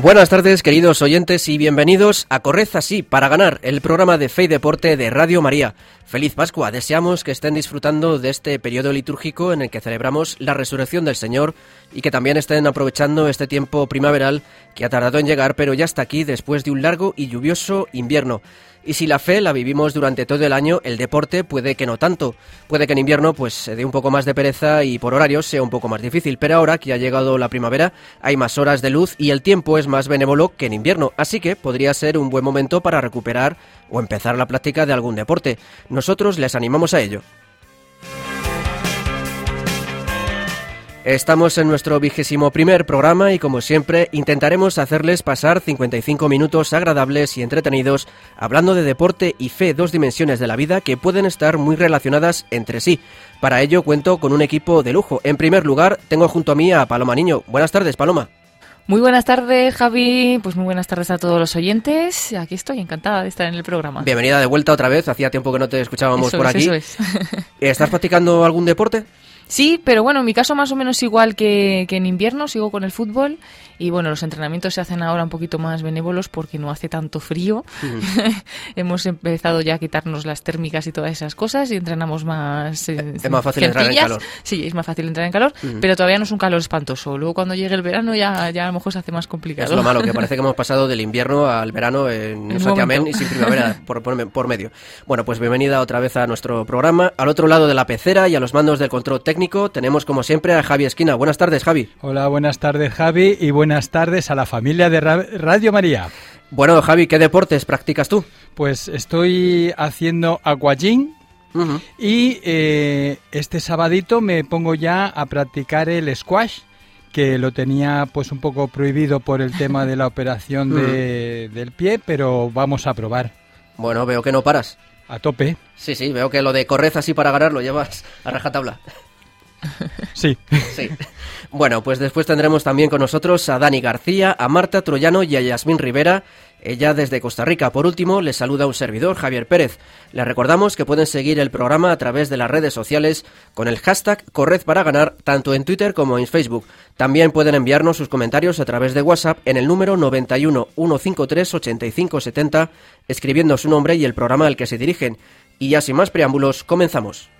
Buenas tardes, queridos oyentes, y bienvenidos a Corred así para ganar, el programa de Fe y Deporte de Radio María. Feliz Pascua, deseamos que estén disfrutando de este periodo litúrgico en el que celebramos la resurrección del Señor y que también estén aprovechando este tiempo primaveral que ha tardado en llegar, pero ya está aquí después de un largo y lluvioso invierno. Y si la fe la vivimos durante todo el año, el deporte puede que no tanto. Puede que en invierno pues se dé un poco más de pereza y por horarios sea un poco más difícil, pero ahora que ha llegado la primavera hay más horas de luz y el tiempo es más benévolo que en invierno, así que podría ser un buen momento para recuperar o empezar la práctica de algún deporte. Nosotros les animamos a ello. Estamos en nuestro vigésimo primer programa y como siempre intentaremos hacerles pasar 55 minutos agradables y entretenidos hablando de deporte y fe, dos dimensiones de la vida que pueden estar muy relacionadas entre sí. Para ello cuento con un equipo de lujo. En primer lugar tengo junto a mí a Paloma Niño. Buenas tardes, Paloma. Muy buenas tardes, Javi. Pues muy buenas tardes a todos los oyentes. Aquí estoy, encantada de estar en el programa. Bienvenida de vuelta otra vez. Hacía tiempo que no te escuchábamos Eso por es, aquí. eso es. ¿Estás practicando algún deporte? Sí, pero bueno, en mi caso más o menos igual que, que en invierno, sigo con el fútbol y bueno, los entrenamientos se hacen ahora un poquito más benévolos porque no hace tanto frío. Hemos empezado ya a quitarnos las térmicas y todas esas cosas y entrenamos más. eh, Es más fácil entrar en calor. Sí, es más fácil entrar en calor, pero todavía no es un calor espantoso. Luego cuando llegue el verano ya, ya a lo mejor se hace más complicado. Es lo malo, que parece que hemos pasado del invierno al verano en En Santiamén y sin primavera por, por- por medio. Bueno, pues bienvenida otra vez a nuestro programa. Al otro lado de la pecera y a los mandos del control técnico tenemos como siempre a Javi Esquina. Buenas tardes, Javi. Hola, buenas tardes Javi y buenas tardes a la familia de Ra- Radio María. Bueno, Javi, ¿qué deportes practicas tú? Pues estoy haciendo aquagym y eh, este sabadito me pongo ya a practicar el squash que lo tenía pues un poco prohibido por el tema de la operación de- del pie, pero vamos a probar Bueno, veo que no paras. a tope. Sí, sí, veo que lo de corred así para ganar lo llevas a rajatabla. Sí. Sí. Bueno, pues después tendremos también con nosotros a Dani García, a Marta Troyano y a Yasmín Rivera. Ella desde Costa Rica. Por último, les saluda un servidor, Javier Pérez. Les recordamos que pueden seguir el programa a través de las redes sociales con el hashtag Corred para ganar, tanto en Twitter como en Facebook. También pueden enviarnos sus comentarios a través de WhatsApp en el número 91 153 85 70, escribiendo su nombre y el programa al que se dirigen. Y ya sin más preámbulos, comenzamos.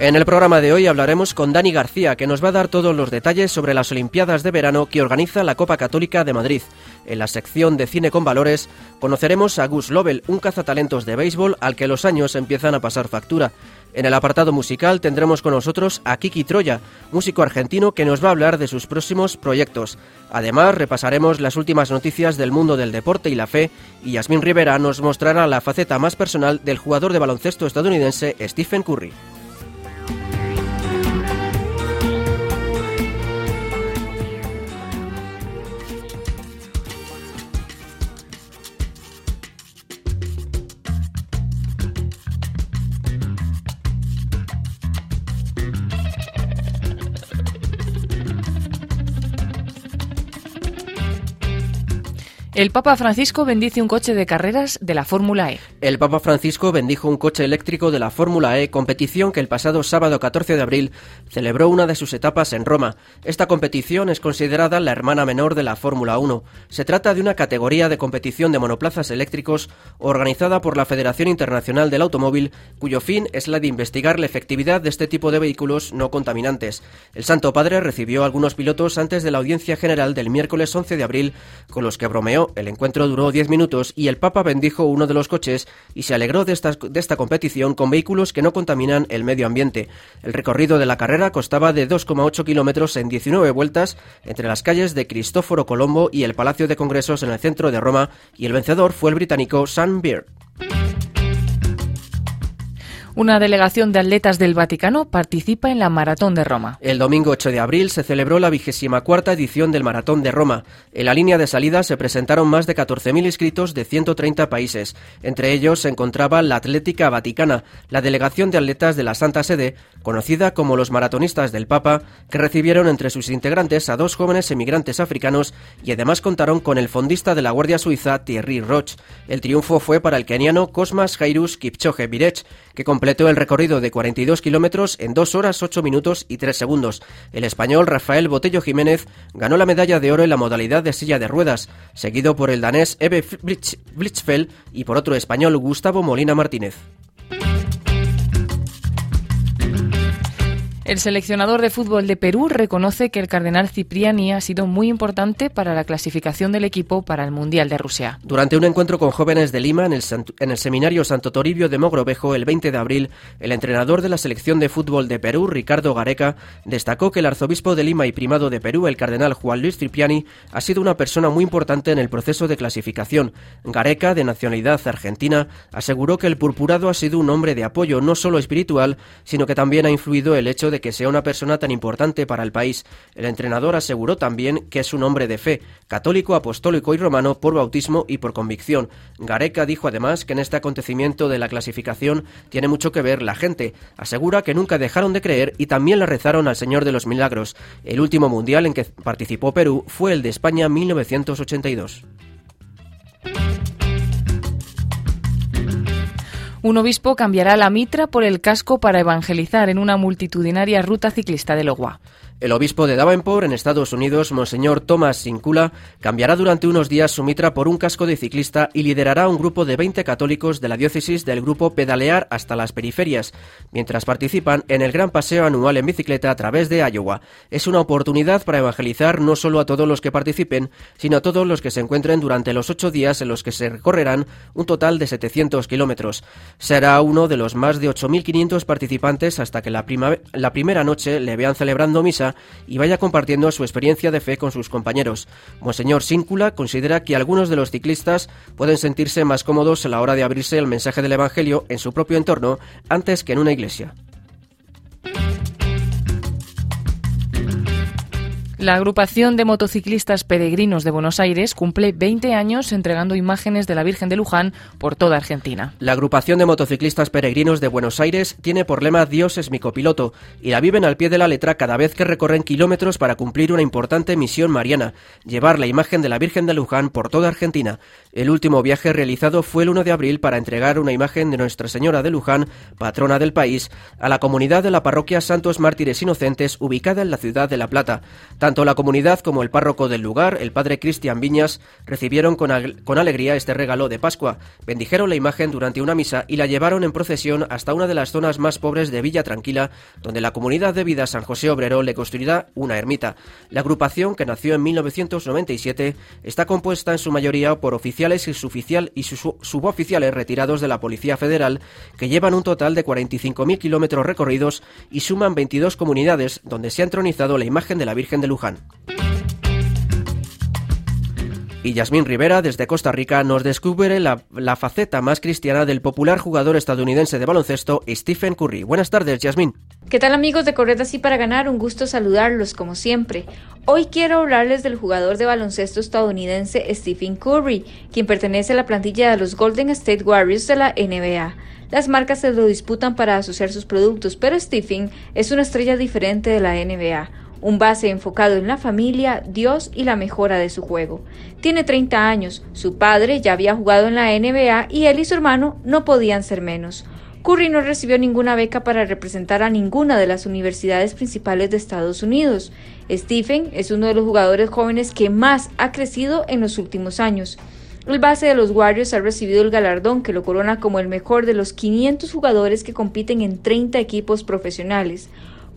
En el programa de hoy hablaremos con Dani García, que nos va a dar todos los detalles sobre las Olimpiadas de verano que organiza la Copa Católica de Madrid. En la sección de Cine con Valores conoceremos a Gus Lovell, un cazatalentos de béisbol al que los años empiezan a pasar factura. En el apartado musical tendremos con nosotros a Kiki Troya, músico argentino que nos va a hablar de sus próximos proyectos. Además, repasaremos las últimas noticias del mundo del deporte y la fe, y Yasmín Rivera nos mostrará la faceta más personal del jugador de baloncesto estadounidense Stephen Curry. El Papa Francisco bendice un coche de carreras de la Fórmula E. El Papa Francisco bendijo un coche eléctrico de la Fórmula E, competición que el pasado sábado 14 de abril celebró una de sus etapas en Roma. Esta competición es considerada la hermana menor de la Fórmula 1. Se trata de una categoría de competición de monoplazas eléctricos organizada por la Federación Internacional del Automóvil, cuyo fin es la de investigar la efectividad de este tipo de vehículos no contaminantes. El Santo Padre recibió algunos pilotos antes de la audiencia general del miércoles 11 de abril, con los que bromeó. El encuentro duró 10 minutos y el Papa bendijo uno de los coches y se alegró de esta, competición con vehículos que no contaminan el medio ambiente. El recorrido de la carrera costaba de 2,8 kilómetros en 19 vueltas entre las calles de Cristóforo Colombo y el Palacio de Congresos en el centro de Roma y el vencedor fue el británico Sam Beard. Una delegación de atletas del Vaticano participa en la Maratón de Roma. El domingo 8 de abril se celebró la vigésima cuarta edición del Maratón de Roma. En la línea de salida se presentaron más de 14.000 inscritos de 130 países. Entre ellos se encontraba la Atlética Vaticana, la delegación de atletas de la Santa Sede, conocida como los maratonistas del Papa, que recibieron entre sus integrantes a dos jóvenes emigrantes africanos y además contaron con el fondista de la Guardia Suiza Thierry Roch. El triunfo fue para el keniano Cosmas Jairus Kipchoge Birech, que completó el recorrido de 42 kilómetros en 2 horas 8 minutos y 3 segundos. El español Rafael Botello Jiménez ganó la medalla de oro en la modalidad de silla de ruedas, seguido por el danés Ebe Blitzfeld y por otro español Gustavo Molina Martínez. El seleccionador de fútbol de Perú reconoce que el cardenal Cipriani ha sido muy importante para la clasificación del equipo para el Mundial de Rusia. Durante un encuentro con jóvenes de Lima en el, seminario Santo Toribio de Mogrovejo el 20 de abril, el entrenador de la selección de fútbol de Perú, Ricardo Gareca, destacó que el arzobispo de Lima y primado de Perú, el cardenal Juan Luis Cipriani, ha sido una persona muy importante en el proceso de clasificación. Gareca, de nacionalidad argentina, aseguró que el purpurado ha sido un hombre de apoyo no solo espiritual, sino que también ha influido el hecho de que sea una persona tan importante para el país. El entrenador aseguró también que es un hombre de fe, católico, apostólico y romano por bautismo y por convicción. Gareca dijo además que en este acontecimiento de la clasificación tiene mucho que ver la gente. Asegura que nunca dejaron de creer y también le rezaron al Señor de los Milagros. El último mundial en que participó Perú fue el de España 1982. Un obispo cambiará la mitra por el casco para evangelizar en una multitudinaria ruta ciclista de Logua. El obispo de Davenport, en Estados Unidos, Monseñor Thomas Sincula, cambiará durante unos días su mitra por un casco de ciclista y liderará un grupo de 20 católicos de la diócesis del grupo Pedalear hasta las periferias, mientras participan en el gran paseo anual en bicicleta a través de Iowa. Es una oportunidad para evangelizar no solo a todos los que participen, sino a todos los que se encuentren durante los ocho días en los que se recorrerán un total de 700 kilómetros. Será uno de los más de 8.500 participantes hasta que la, la primera noche le vean celebrando misa y vaya compartiendo su experiencia de fe con sus compañeros. Monseñor Síncula considera que algunos de los ciclistas pueden sentirse más cómodos a la hora de abrirse el mensaje del Evangelio en su propio entorno antes que en una iglesia. La agrupación de motociclistas peregrinos de Buenos Aires cumple 20 años entregando imágenes de la Virgen de Luján por toda Argentina. La agrupación de motociclistas peregrinos de Buenos Aires tiene por lema Dios es mi copiloto y la viven al pie de la letra cada vez que recorren kilómetros para cumplir una importante misión mariana, llevar la imagen de la Virgen de Luján por toda Argentina. El último viaje realizado fue el 1 de abril para entregar una imagen de Nuestra Señora de Luján, patrona del país, a la comunidad de la parroquia Santos Mártires Inocentes ubicada en la ciudad de La Plata. Tanto la comunidad como el párroco del lugar, el padre Cristian Viñas, recibieron con, con, alegría este regalo de Pascua, bendijeron la imagen durante una misa y la llevaron en procesión hasta una de las zonas más pobres de Villa Tranquila, donde la comunidad de vida San José Obrero le construirá una ermita. La agrupación, que nació en 1997, está compuesta en su mayoría por oficiales y, suboficial y suboficiales retirados de la Policía Federal, que llevan un total de 45.000 kilómetros recorridos y suman 22 comunidades donde se ha entronizado la imagen de la Virgen de Y Yasmín Rivera, desde Costa Rica, nos descubre la, la, faceta más cristiana del popular jugador estadounidense de baloncesto Stephen Curry. Buenas tardes, Yasmín. ¿Qué tal amigos de Corred Así para Ganar? Un gusto saludarlos como siempre. Hoy quiero hablarles del jugador de baloncesto estadounidense Stephen Curry, quien pertenece a la plantilla de los Golden State Warriors de la NBA. Las marcas se lo disputan para asociar sus productos, pero Stephen es una estrella diferente de la NBA un base enfocado en la familia, Dios y la mejora de su juego. Tiene 30 años, su padre ya había jugado en la NBA y él y su hermano no podían ser menos. Curry no recibió ninguna beca para representar a ninguna de las universidades principales de Estados Unidos. Stephen es uno de los jugadores jóvenes que más ha crecido en los últimos años. El base de los Warriors ha recibido el galardón que lo corona como el mejor de los 500 jugadores que compiten en 30 equipos profesionales.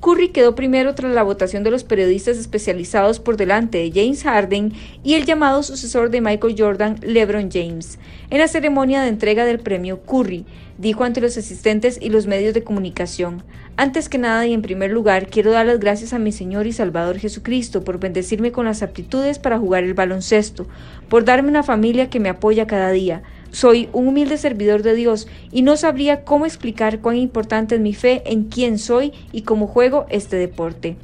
Curry quedó primero tras la votación de los periodistas especializados por delante de James Harden y el llamado sucesor de Michael Jordan, LeBron James. En la ceremonia de entrega del premio, Curry dijo ante los asistentes y los medios de comunicación, antes que nada y en primer lugar quiero dar las gracias a mi Señor y Salvador Jesucristo por bendecirme con las aptitudes para jugar el baloncesto, por darme una familia que me apoya cada día, Soy un humilde servidor de Dios y no sabría cómo explicar cuán importante es mi fe en quién soy y cómo juego este deporte.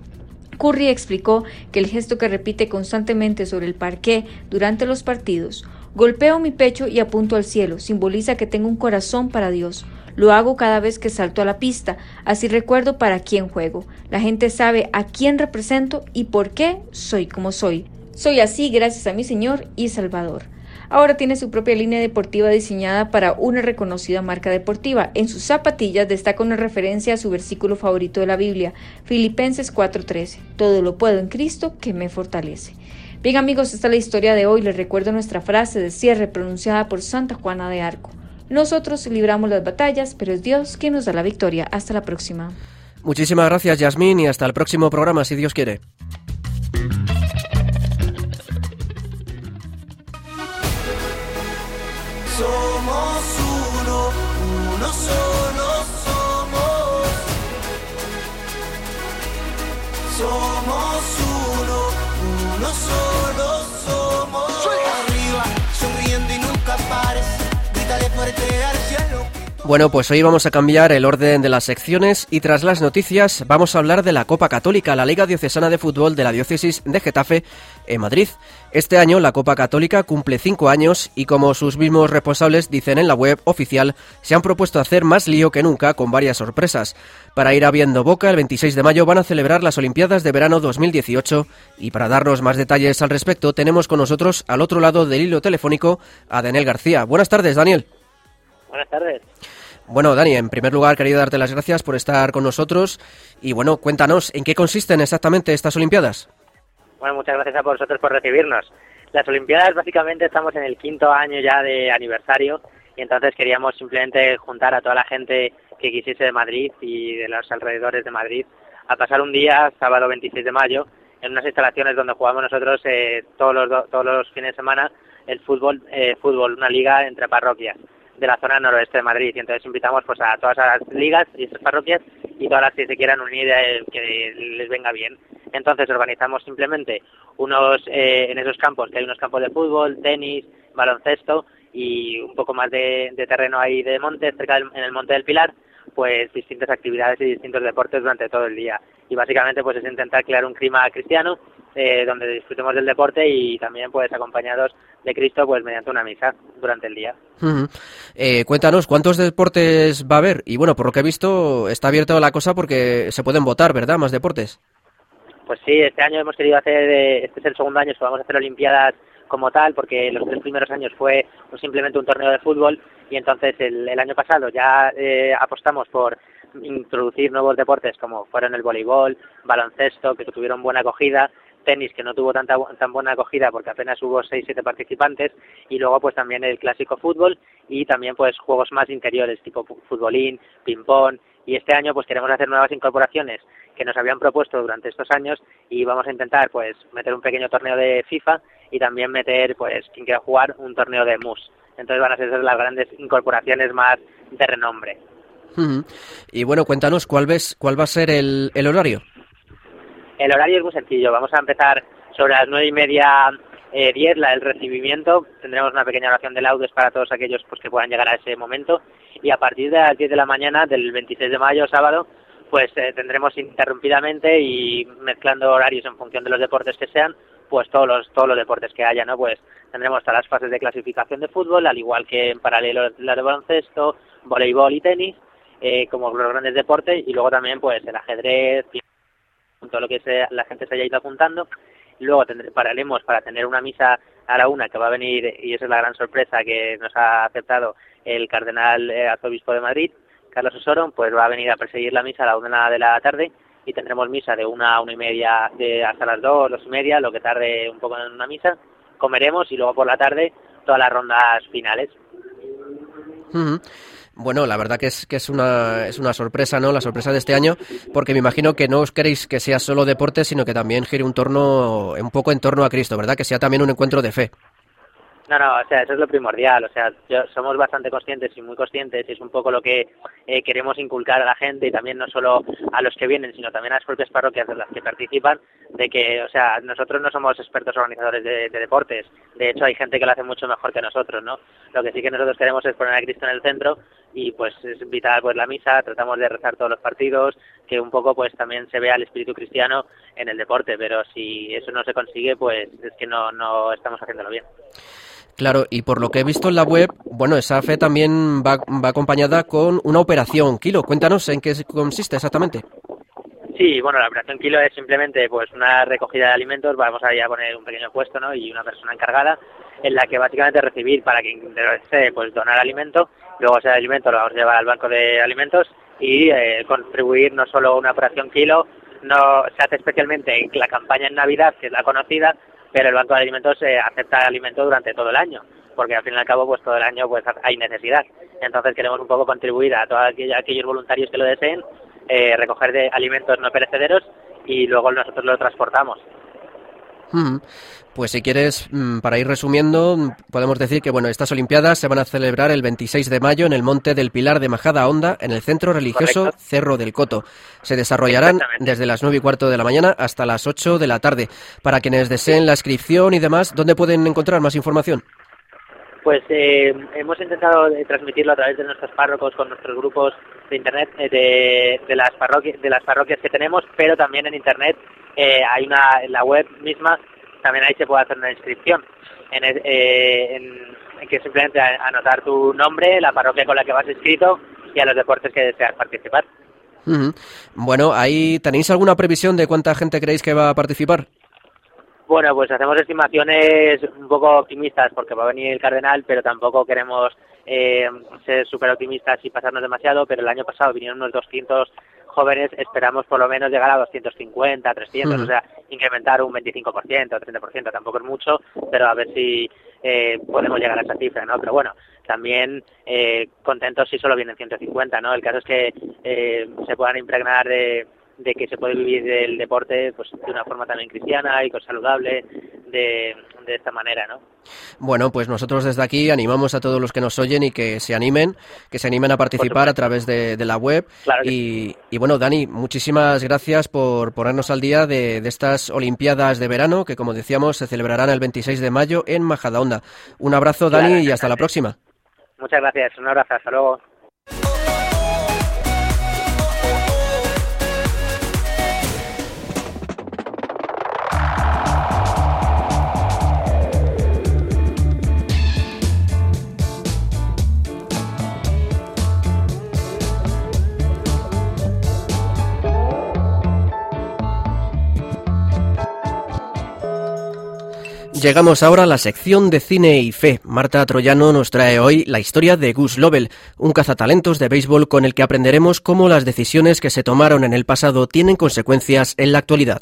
Curry explicó que el gesto que repite constantemente sobre el parqué durante los partidos, golpeo mi pecho y apunto al cielo, simboliza que tengo un corazón para Dios. Lo hago cada vez que salto a la pista, así recuerdo para quién juego. La gente sabe a quién represento y por qué soy como soy. Soy así gracias a mi Señor y Salvador. Ahora tiene su propia línea deportiva diseñada para una reconocida marca deportiva. En sus zapatillas destaca una referencia a su versículo favorito de la Biblia, Filipenses 4:13. Todo lo puedo en Cristo que me fortalece. Bien amigos, esta es la historia de hoy. Les recuerdo nuestra frase de cierre pronunciada por Santa Juana de Arco. Nosotros libramos las batallas, pero es Dios quien nos da la victoria. Hasta la próxima. Muchísimas gracias, Yasmín, y hasta el próximo programa, si Dios quiere. Somos uno, uno solo somos. Somos uno, uno solo somos. Arriba, sonriendo y nunca pares. Grítale fuerte. Bueno, pues hoy vamos a cambiar el orden de las secciones y tras las noticias vamos a hablar de la Copa Católica, la Liga Diocesana de Fútbol de la Diócesis de Getafe en Madrid. Este año la Copa Católica cumple cinco años y como sus mismos responsables dicen en la web oficial, se han propuesto hacer más lío que nunca con varias sorpresas. Para ir abriendo boca, el 26 de mayo van a celebrar las Olimpiadas de Verano 2018 y para darnos más detalles al respecto tenemos con nosotros al otro lado del hilo telefónico a Daniel García. Buenas tardes, Daniel. Buenas tardes. Bueno, Dani, en primer lugar quería darte las gracias por estar con nosotros y bueno, cuéntanos, ¿en qué consisten exactamente estas Olimpiadas? Bueno, muchas gracias a vosotros por recibirnos. Las Olimpiadas básicamente estamos en el quinto año ya de aniversario y entonces queríamos simplemente juntar a toda la gente que quisiese de Madrid y de los alrededores de Madrid a pasar un día, sábado 26 de mayo, en unas instalaciones donde jugamos nosotros eh, todos, los, todos los fines de semana el fútbol, eh, fútbol, una liga entre parroquias de la zona noroeste de Madrid. Y entonces invitamos pues a todas las ligas y esas parroquias y todas las que se quieran unir eh, que les venga bien. Entonces organizamos simplemente unos eh, en esos campos, que hay unos campos de fútbol, tenis, baloncesto y un poco más de, de terreno ahí de monte, cerca del, en el Monte del Pilar, pues distintas actividades y distintos deportes durante todo el día. Y básicamente pues es intentar crear un clima cristiano eh, donde disfrutemos del deporte y también pues acompañados de Cristo pues mediante una misa durante el día. Uh -huh. eh, cuéntanos, ¿cuántos deportes va a haber? Y bueno, por lo que he visto está abierta la cosa porque se pueden votar, ¿verdad? Más deportes. Pues sí, este año hemos querido hacer, este es el segundo año que vamos a hacer Olimpiadas como tal, porque los tres primeros años fue pues, simplemente un torneo de fútbol y entonces el, el año pasado ya eh, apostamos por introducir nuevos deportes como fueron el voleibol, baloncesto, que tuvieron buena acogida, tenis que no tuvo tanta tan buena acogida porque apenas hubo 6 7 participantes y luego pues también el clásico fútbol y también pues juegos más interiores tipo futbolín, ping pong y este año pues queremos hacer nuevas incorporaciones que nos habían propuesto durante estos años y vamos a intentar pues meter un pequeño torneo de FIFA y también meter pues quien quiera jugar un torneo de mus. Entonces van a ser las grandes incorporaciones más de renombre. Y bueno, cuéntanos cuál ves cuál va a ser el, el horario. El horario es muy sencillo. Vamos a empezar sobre las nueve y media, eh, diez, la del recibimiento. Tendremos una pequeña oración de laudes para todos aquellos pues, que puedan llegar a ese momento. Y a partir de las 10 de la mañana del 26 de mayo, sábado, pues eh, tendremos interrumpidamente y mezclando horarios en función de los deportes que sean, pues todos los todos los deportes que haya, ¿no? Pues tendremos todas las fases de clasificación de fútbol, al igual que en paralelo la de baloncesto, voleibol y tenis, eh, como los grandes deportes, y luego también pues el ajedrez, todo lo que sea, la gente se haya ido apuntando. Luego tendré, pararemos para tener una misa a la una que va a venir, y esa es la gran sorpresa que nos ha aceptado el cardenal eh, arzobispo de Madrid, Carlos Osoro, pues va a venir a perseguir la misa a la una de la tarde y tendremos misa de una a una y media hasta las dos, dos y media, lo que tarde un poco en una misa. Comeremos y luego por la tarde todas las rondas finales. Bueno, la verdad que es que es una es una sorpresa, ¿no? La sorpresa de este año, porque me imagino que no os queréis que sea solo deporte, sino que también gire un torno un poco en torno a Cristo, ¿verdad? Que sea también un encuentro de fe. No, no, o sea, eso es lo primordial. O sea, yo, somos bastante conscientes y muy conscientes y es un poco lo que eh, queremos inculcar a la gente y también no solo a los que vienen, sino también a las propias parroquias de las que participan, de que, o sea, nosotros no somos expertos organizadores de, de deportes. De hecho, hay gente que lo hace mucho mejor que nosotros, ¿no? Lo que sí que nosotros queremos es poner a Cristo en el centro y pues es vital pues la misa, tratamos de rezar todos los partidos, que un poco pues también se vea el espíritu cristiano en el deporte, pero si eso no se consigue, pues es que no, no estamos haciéndolo bien. Claro, y por lo que he visto en la web, bueno, esa fe también va, va acompañada con una operación Kilo. Cuéntanos en qué consiste exactamente. Sí, bueno, la operación Kilo es simplemente pues una recogida de alimentos, vamos a a poner un pequeño puesto, ¿no? Y una persona encargada en la que básicamente recibir para quien desee pues donar alimento, luego ese alimento lo vamos a llevar al banco de alimentos y eh, contribuir no solo una operación Kilo, no se hace especialmente en la campaña en Navidad, que es la conocida, pero el Banco de Alimentos eh, acepta alimentos durante todo el año, porque al fin y al cabo pues todo el año pues hay necesidad. Entonces queremos un poco contribuir a todos aquellos voluntarios que lo deseen, eh, recoger de alimentos no perecederos y luego nosotros lo transportamos. Mm. Pues si quieres, mm, para ir resumiendo, podemos decir que bueno, estas Olimpiadas se van a celebrar el 26 de mayo en el Monte del Pilar de Majada Honda, en el centro religioso Correcto. Cerro del Coto. Se desarrollarán desde las 9 y cuarto de la mañana hasta las 8 de la tarde. Para quienes deseen la inscripción y demás, ¿dónde pueden encontrar más información? Pues eh, hemos intentado eh, transmitirlo a través de nuestros párrocos con nuestros grupos de internet eh, de, de las parroquias de las parroquias que tenemos, pero también en internet eh, hay una en la web misma también ahí se puede hacer una inscripción en, eh, en- en que simplemente anotar tu nombre, la parroquia con la que vas inscrito y a los deportes que deseas participar. Bueno, ahí tenéis alguna previsión de cuánta gente creéis que va a participar? Bueno, pues hacemos estimaciones un poco optimistas porque va a venir el Cardenal, pero tampoco queremos eh, ser súper optimistas y pasarnos demasiado, pero el año pasado vinieron unos 200 jóvenes, esperamos por lo menos llegar a 250, 300, Ujú. o sea, incrementar un 25%, 30%, tampoco es mucho, pero a ver si eh, podemos llegar a esa cifra, ¿no? Pero bueno, también eh, contentos si solo vienen 150, ¿no? El caso es que eh, se puedan impregnar de, de que se puede vivir del deporte pues de una forma también cristiana y saludable de, de esta manera, ¿no? Bueno, pues nosotros desde aquí animamos a todos los que nos oyen y que se animen, que se animen a participar a través de, de la web. Claro y, y bueno, Dani, muchísimas gracias por ponernos al día de, de estas Olimpiadas de verano que, como decíamos, se celebrarán el 26 de mayo en Majadahonda. Un abrazo, Dani, Claro, y hasta la próxima. Muchas gracias, un abrazo, hasta luego. Llegamos ahora a la sección de cine y fe. Marta Troyano nos trae hoy la historia de Gus Lovell, un cazatalentos de béisbol con el que aprenderemos cómo las decisiones que se tomaron en el pasado tienen consecuencias en la actualidad.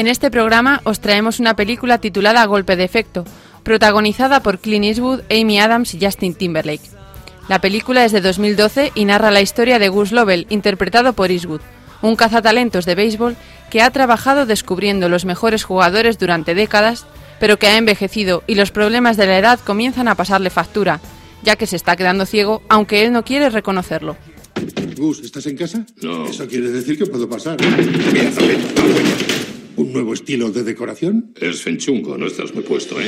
En este programa os traemos una película titulada Golpe de Efecto, protagonizada por Clint Eastwood, Amy Adams y Justin Timberlake. La película es de 2012 y narra la historia de Gus Lovell, interpretado por Eastwood, un cazatalentos de béisbol que ha trabajado descubriendo los mejores jugadores durante décadas, pero que ha envejecido y los problemas de la edad comienzan a pasarle factura, ya que se está quedando ciego, aunque él no quiere reconocerlo. Gus, ¿estás en casa? No. Eso quiere decir que puedo pasar. Mira. ¿Un nuevo estilo de decoración? Es fenchungo, no estás muy puesto, ¿eh?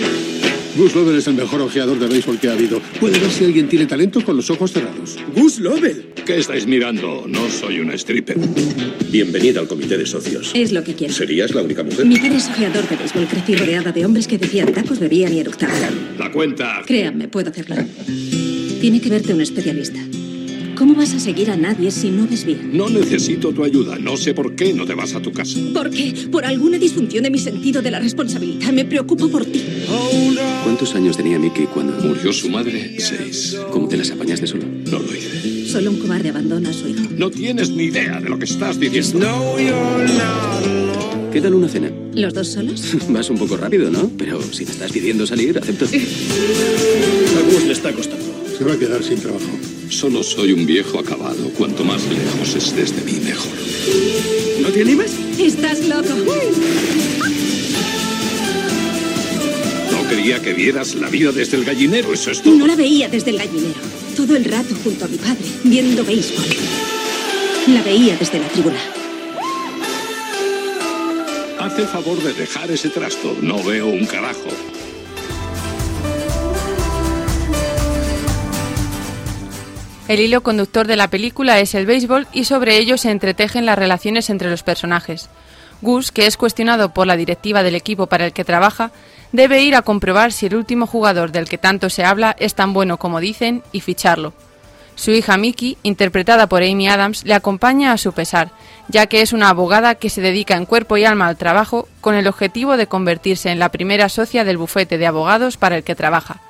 Gus Lovell es el mejor ojeador de béisbol que ha habido. Puede ver si alguien tiene talento con los ojos cerrados. ¡Gus Lovell! ¿Qué estáis mirando? No soy una stripper. Bienvenida al comité de socios. Es lo que quiero. ¿Serías la única mujer? Mi padre es ojeador de béisbol. Crecí rodeada de hombres que decían tacos, bebían y eructaban. La cuenta. Créanme, puedo hacerlo. Tiene que verte un especialista. ¿Cómo vas a seguir a nadie si no ves bien? No necesito tu ayuda. No sé por qué no te vas a tu casa. ¿Por qué? Por alguna disfunción de mi sentido de la responsabilidad. Me preocupo por ti. ¿Cuántos años tenía Mickey cuando Murió su madre. Seis. ¿Cómo te las apañaste solo? No lo hice. Solo un cobarde abandona a su hijo. No tienes ni idea de lo que estás diciendo. No. ¿Qué tal una cena? ¿Los dos solos? Vas un poco rápido, ¿no? Pero si me estás pidiendo salir, acepto. A Gus le está costando. Se va a quedar sin trabajo. Solo soy un viejo acabado. Cuanto más lejos estés de mí, mejor. ¿No te animas? Estás loco. No quería que vieras la vida desde el gallinero, eso es todo. No la veía desde el gallinero. Todo el rato junto a mi padre, viendo béisbol. La veía desde la tribuna. Haz el favor de dejar ese trasto. No veo un carajo. El hilo conductor de la película es el béisbol y sobre ello se entretejen las relaciones entre los personajes. Gus, que es cuestionado por la directiva del equipo para el que trabaja, debe ir a comprobar si el último jugador del que tanto se habla es tan bueno como dicen y ficharlo. Su hija Mickey, interpretada por Amy Adams, le acompaña a su pesar, ya que es una abogada que se dedica en cuerpo y alma al trabajo con el objetivo de convertirse en la primera socia del bufete de abogados para el que trabaja.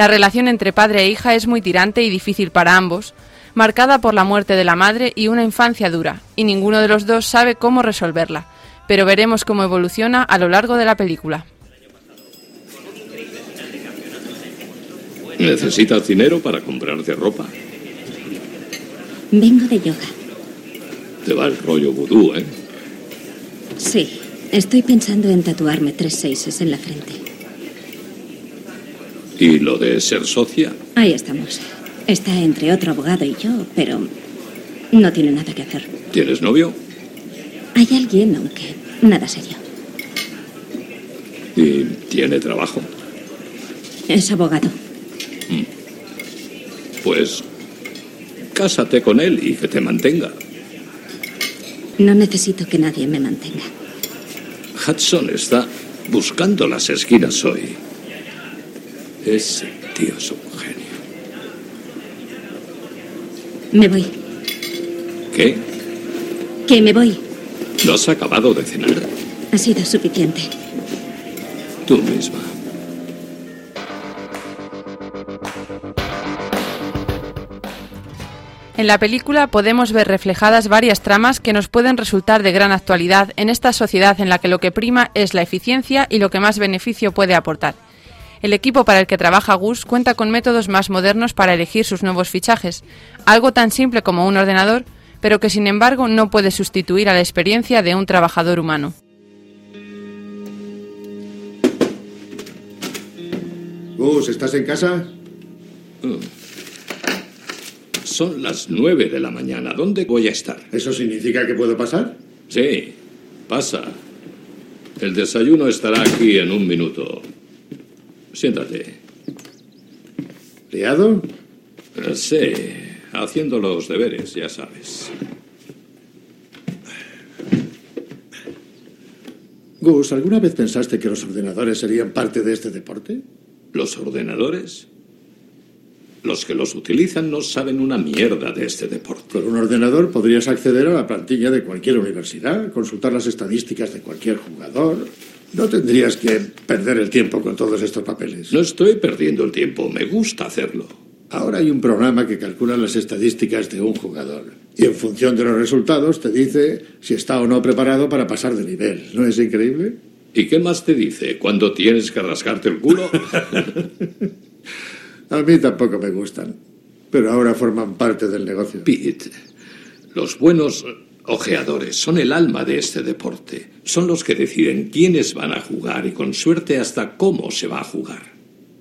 La relación entre padre e hija es muy tirante y difícil para ambos, marcada por la muerte de la madre y una infancia dura, y ninguno de los dos sabe cómo resolverla, pero veremos cómo evoluciona a lo largo de la película. Necesitas dinero para comprarte ropa. Vengo de yoga. Te va el rollo vudú, ¿eh? Sí, estoy pensando en tatuarme tres seises en la frente. ¿Y lo de ser socia? Ahí estamos. Está entre otro abogado y yo, pero no tiene nada que hacer. ¿Tienes novio? Hay alguien, aunque nada serio. ¿Y tiene trabajo? Es abogado. Pues cásate con él y que te mantenga. No necesito que nadie me mantenga. Hudson está buscando las esquinas hoy. Ese tío es un genio. Me voy. ¿Qué? Que me voy. ¿No has acabado de cenar? Ha sido suficiente. Tú misma. En la película podemos ver reflejadas varias tramas que nos pueden resultar de gran actualidad en esta sociedad en la que lo que prima es la eficiencia y lo que más beneficio puede aportar. El equipo para el que trabaja Gus cuenta con métodos más modernos para elegir sus nuevos fichajes, algo tan simple como un ordenador, pero que sin embargo no puede sustituir a la experiencia de un trabajador humano. Gus, ¿estás en casa? Son las nueve de la mañana. ¿Dónde voy a estar? ¿Eso significa que puedo pasar? Sí, pasa. El desayuno estará aquí en un minuto. Siéntate. ¿Liado? Eh, Sí, haciendo los deberes, ya sabes. Gus, ¿alguna vez pensaste que los ordenadores serían parte de este deporte? ¿Los ordenadores? Los que los utilizan no saben una mierda de este deporte. Con un ordenador podrías acceder a la plantilla de cualquier universidad, consultar las estadísticas de cualquier jugador. No tendrías que perder el tiempo con todos estos papeles. No estoy perdiendo el tiempo, me gusta hacerlo. Ahora hay un programa que calcula las estadísticas de un jugador y en función de los resultados te dice si está o no preparado para pasar de nivel. ¿No es increíble? ¿Y qué más te dice? ¿Cuándo tienes que rascarte el culo? A mí tampoco me gustan, pero ahora forman parte del negocio. Pete, los buenos ojeadores son el alma de este deporte. Son los que deciden quiénes van a jugar y con suerte hasta cómo se va a jugar.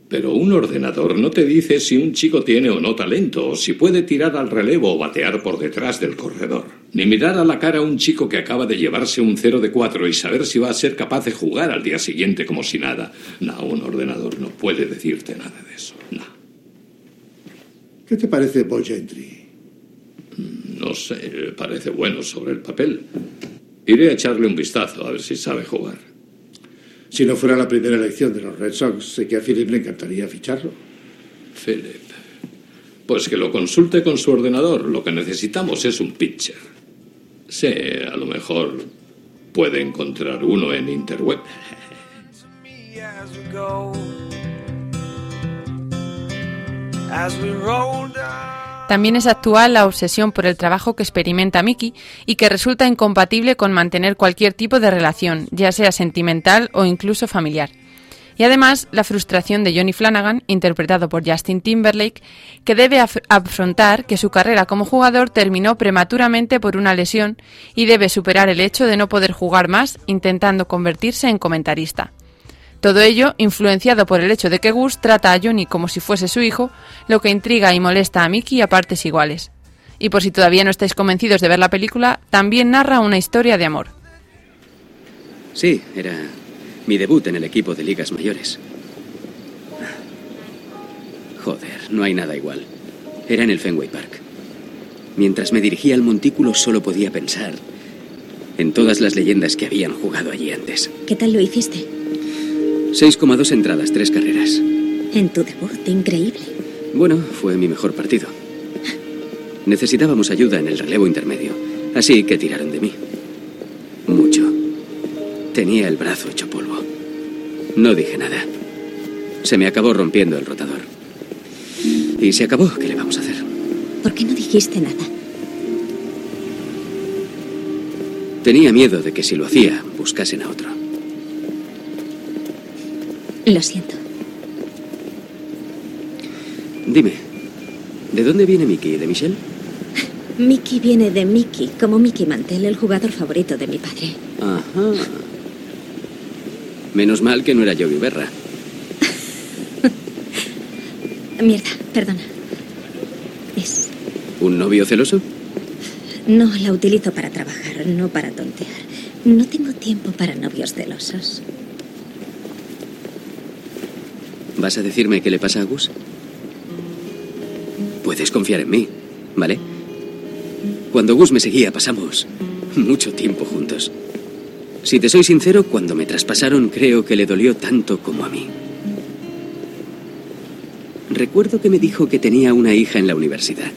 Pero un ordenador no te dice si un chico tiene o no talento, o si puede tirar al relevo o batear por detrás del corredor. Ni mirar a la cara a un chico que acaba de llevarse un 0 de 4 y saber si va a ser capaz de jugar al día siguiente como si nada. No, un ordenador no puede decirte nada de eso. No. ¿Qué te parece Paul Gentry? No sé, parece bueno sobre el papel. Iré a echarle un vistazo a ver si sabe jugar. Si no fuera la primera elección de los Red Sox, sé que a Philip le encantaría ficharlo. Philip. Pues que lo consulte con su ordenador. Lo que necesitamos es un pitcher. Sí, a lo mejor puede encontrar uno en Interweb. También es actual la obsesión por el trabajo que experimenta Mickey y que resulta incompatible con mantener cualquier tipo de relación, ya sea sentimental o incluso familiar. Y además la frustración de Johnny Flanagan, interpretado por Justin Timberlake, que debe af- afrontar que su carrera como jugador terminó prematuramente por una lesión y debe superar el hecho de no poder jugar más intentando convertirse en comentarista. Todo ello influenciado por el hecho de que Gus trata a Johnny como si fuese su hijo, lo que intriga y molesta a Mickey a partes iguales. Y por si todavía no estáis convencidos de ver la película, también narra una historia de amor. Sí, era mi debut en el equipo de ligas mayores. Joder, no hay nada igual. Era en el Fenway Park. Mientras me dirigía al montículo solo podía pensar en todas las leyendas que habían jugado allí antes. ¿Qué tal lo hiciste? 6,2 entradas, tres carreras. En tu debut, increíble. Bueno, fue mi mejor partido. Necesitábamos ayuda en el relevo intermedio, así que tiraron de mí. Mucho. Tenía el brazo hecho polvo. No dije nada. Se me acabó rompiendo el rotador. Y se acabó. ¿Qué le vamos a hacer? ¿Por qué no dijiste nada? Tenía miedo de que si lo hacía, buscasen a otro. Lo siento. Dime, ¿de dónde viene Mickey? ¿De Michelle? Mickey viene de Mickey, como Mickey Mantel, el jugador favorito de mi padre. Ajá. Menos mal que no era Yogi Berra. Mierda, perdona. Es... ¿Un novio celoso? No la utilizo para trabajar, no para tontear. No tengo tiempo para novios celosos. ¿Vas a decirme qué le pasa a Gus? Puedes confiar en mí, ¿vale? Cuando Gus me seguía pasamos mucho tiempo juntos. Si te soy sincero, cuando me traspasaron creo que le dolió tanto como a mí. Recuerdo que me dijo que tenía una hija en la universidad.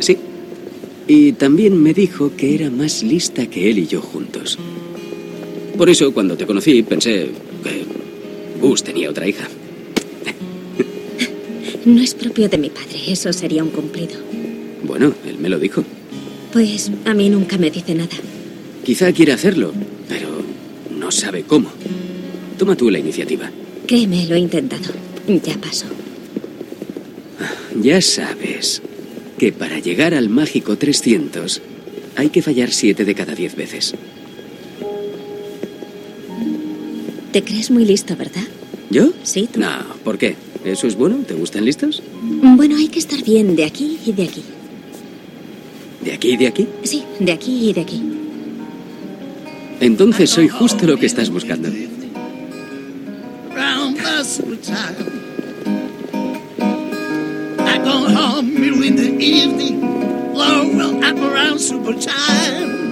Sí. Y también me dijo que era más lista que él y yo juntos. Por eso, cuando te conocí, pensé que Gus tenía otra hija. No es propio de mi padre, eso sería un cumplido. Bueno, él me lo dijo. Pues a mí nunca me dice nada. Quizá quiere hacerlo, pero no sabe cómo. Toma tú la iniciativa. Créeme, lo he intentado. Ya pasó. Ya sabes que para llegar al mágico 300 hay que fallar 7 de cada 10 veces. Te crees muy listo, ¿verdad? ¿Yo? Sí, tú. No, ¿por qué? ¿Eso es bueno? ¿Te gustan listos? Bueno, hay que estar bien de aquí y de aquí. ¿De aquí y de aquí? Sí, de aquí y de aquí. Entonces soy justo lo que estás buscando. I go home in the evening. Long up around super time.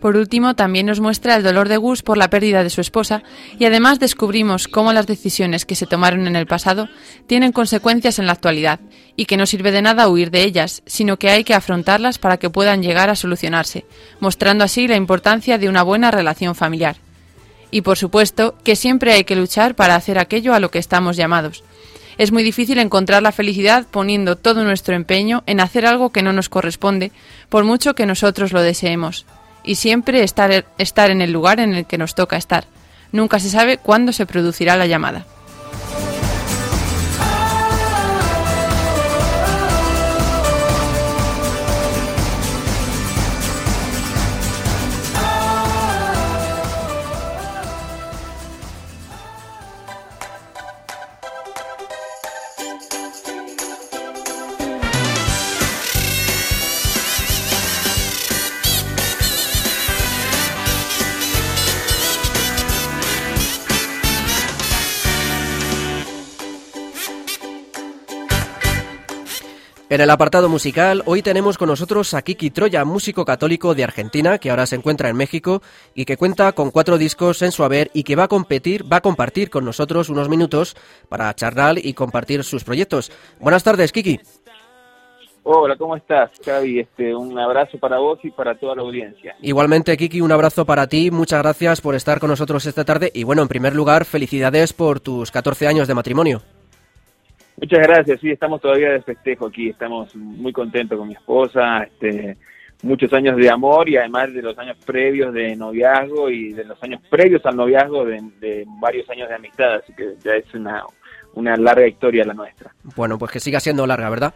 Por último, también nos muestra el dolor de Gus por la pérdida de su esposa y además descubrimos cómo las decisiones que se tomaron en el pasado tienen consecuencias en la actualidad y que no sirve de nada huir de ellas, sino que hay que afrontarlas para que puedan llegar a solucionarse, mostrando así la importancia de una buena relación familiar. Y por supuesto que siempre hay que luchar para hacer aquello a lo que estamos llamados. Es muy difícil encontrar la felicidad poniendo todo nuestro empeño en hacer algo que no nos corresponde, por mucho que nosotros lo deseemos y siempre estar, estar en el lugar en el que nos toca estar. Nunca se sabe cuándo se producirá la llamada. En el apartado musical, hoy tenemos con nosotros a Kiki Troya, músico católico de Argentina, que ahora se encuentra en México y que cuenta con cuatro discos en su haber y que va a competir, va a compartir con nosotros unos minutos para charlar y compartir sus proyectos. Buenas tardes, Kiki. Hola, ¿cómo estás, Xavi? Este, un abrazo para vos y para toda la audiencia. Igualmente, Kiki, un abrazo para ti. Muchas gracias por estar con nosotros esta tarde. Y bueno, en primer lugar, felicidades por tus 14 años de matrimonio. Muchas gracias, sí, estamos todavía de festejo aquí, estamos muy contentos con mi esposa, este, muchos años de amor y además de los años previos de noviazgo y de los años previos al noviazgo de, de varios años de amistad, así que ya es una, una larga historia la nuestra. Bueno, pues que siga siendo larga, ¿verdad?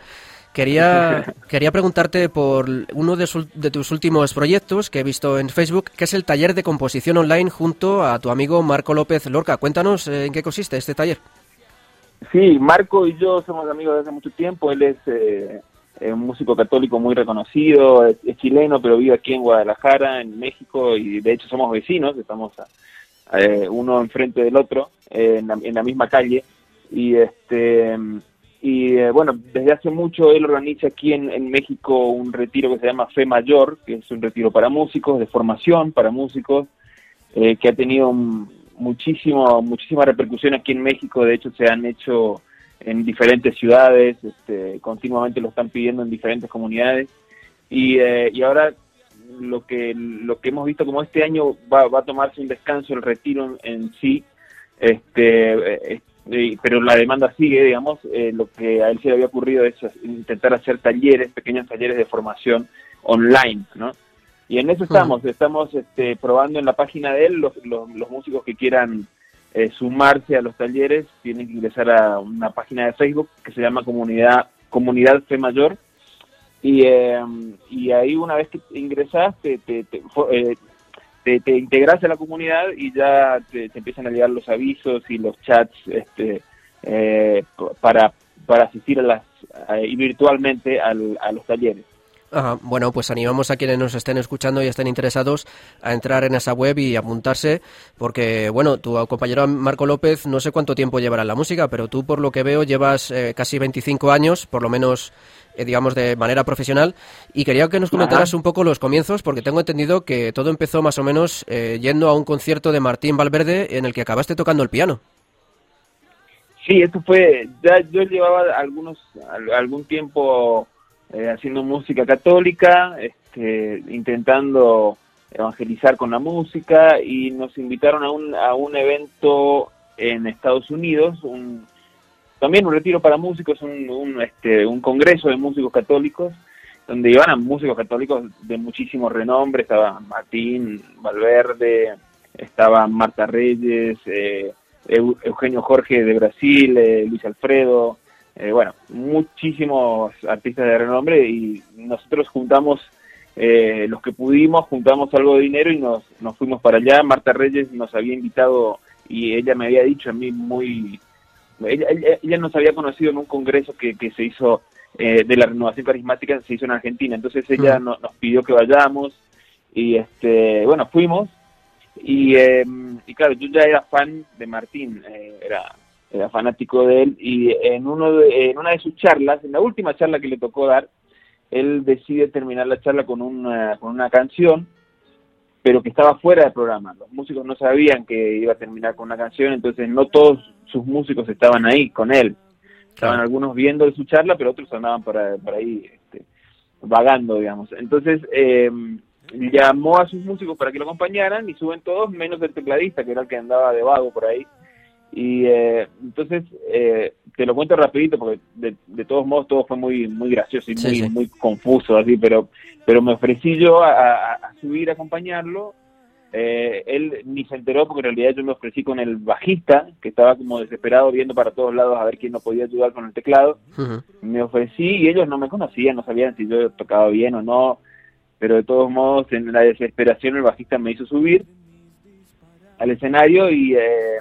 Quería, quería preguntarte por uno de, sus- de tus últimos proyectos que he visto en Facebook, que es el taller de composición online junto a tu amigo Marco López Lorca. Cuéntanos eh, en qué consiste este taller. Sí, Marco y yo somos amigos desde hace mucho tiempo. Él es eh, eh, un músico católico muy reconocido, es, chileno, pero vive aquí en Guadalajara, en México, y de hecho somos vecinos, estamos eh, uno enfrente del otro, eh, en, la, en la misma calle. Y este y eh, bueno, desde hace mucho él organiza aquí en, en México un retiro que se llama Fe Mayor, que es un retiro para músicos, de formación para músicos, eh, que ha tenido un- muchísimo, muchísima repercusión aquí en México. De hecho, se han hecho en diferentes ciudades, este, continuamente lo están pidiendo en diferentes comunidades. Y, eh, y ahora lo que, lo que hemos visto como este año va, va a tomarse un descanso el retiro en, sí, este, eh, eh, pero la demanda sigue, digamos, eh, lo que a él se le había ocurrido es intentar hacer talleres, pequeños talleres de formación online, ¿no? Y en eso estamos, estamos este, probando en la página de él, los, los, los músicos que quieran eh, sumarse a los talleres tienen que ingresar a una página de Facebook que se llama Comunidad, Comunidad Fe Mayor, y, eh, y ahí una vez que ingresas te, te, te, eh, te, te integras a la comunidad y ya te, empiezan a llegar los avisos y los chats este, eh, para, para asistir a las, virtualmente al- a los talleres. Ajá, Bueno, pues animamos a quienes nos estén escuchando y estén interesados a entrar en esa web y apuntarse, porque, bueno, tu compañero Marco López no sé cuánto tiempo llevará en la música, pero tú, por lo que veo, llevas eh, casi 25 años, por lo menos, eh, digamos, de manera profesional, y quería que nos comentaras un poco los comienzos, porque tengo entendido que todo empezó más o menos eh, yendo a un concierto de Martín Valverde en el que acabaste tocando el piano. Sí, esto fue, ya yo llevaba algunos al- algún tiempo eh, haciendo música católica, este, intentando evangelizar con la música y nos invitaron a un, a un evento en Estados Unidos, un, también un retiro para músicos, un, un, este, un congreso de músicos católicos, donde iban a músicos católicos de muchísimo renombre, estaba Martín Valverde, estaba Marta Reyes, eh, Eu- Eugenio Jorge de Brasil, eh, Luis Alfredo, eh, bueno, muchísimos artistas de renombre y nosotros juntamos eh, los que pudimos, juntamos algo de dinero y nos, nos fuimos para allá. Marta Reyes nos había invitado y ella me había dicho a mí muy... Ella, ella- ella nos había conocido en un congreso que, que se hizo eh, de la renovación carismática, se hizo en Argentina, entonces ella Mm. no- nos pidió que vayamos y este bueno, fuimos y, eh, y claro, yo ya era fan de Martín, eh, era, era fanático de él y en, uno de- en una de sus charlas, en la última charla que le tocó dar, él decide terminar la charla con una, con una canción, pero que estaba fuera del programa. Los músicos no sabían que iba a terminar con una canción, entonces no todos sus músicos estaban ahí con él. Estaban algunos viendo su charla, pero otros andaban por, ahí- por ahí este, vagando, digamos. Entonces eh, llamó a sus músicos para que lo acompañaran y suben todos, menos el tecladista, que era el que andaba de vago por ahí. Y eh, entonces eh, te lo cuento rapidito porque de, de todos modos todo fue muy muy gracioso y Sí, muy, sí. muy confuso así, pero pero me ofrecí yo a, a- a subir a acompañarlo. Eh, él ni se enteró porque en realidad yo me ofrecí con el bajista que estaba como desesperado viendo para todos lados a ver quién nos podía ayudar con el teclado me ofrecí y ellos no me conocían, no sabían si yo tocaba bien o no, pero de todos modos en la desesperación el bajista me hizo subir al escenario y eh,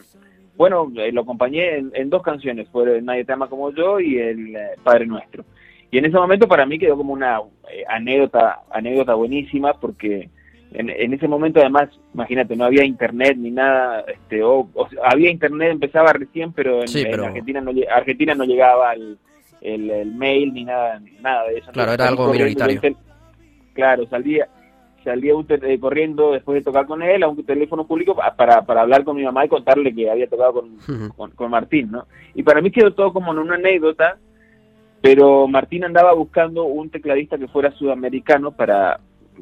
bueno, eh, lo acompañé en, en dos canciones, fue Nadie te ama como yo y el eh, Padre Nuestro. Y en ese momento para mí quedó como una eh, anécdota, anécdota buenísima porque en, en ese momento además, imagínate, no había internet ni nada, este, o, o sea, había internet, empezaba recién, pero en, Sí, en pero- Argentina no Argentina no llegaba el, el, el mail ni nada, nada de eso. Claro, Entonces, era algo minoritario. Claro, salía salía eh, corriendo después de tocar con él a un teléfono público pa- para, para hablar con mi mamá y contarle que había tocado con, con, con Martín, ¿no? Y para mí quedó todo como en una anécdota pero Martín andaba buscando un tecladista que fuera sudamericano para,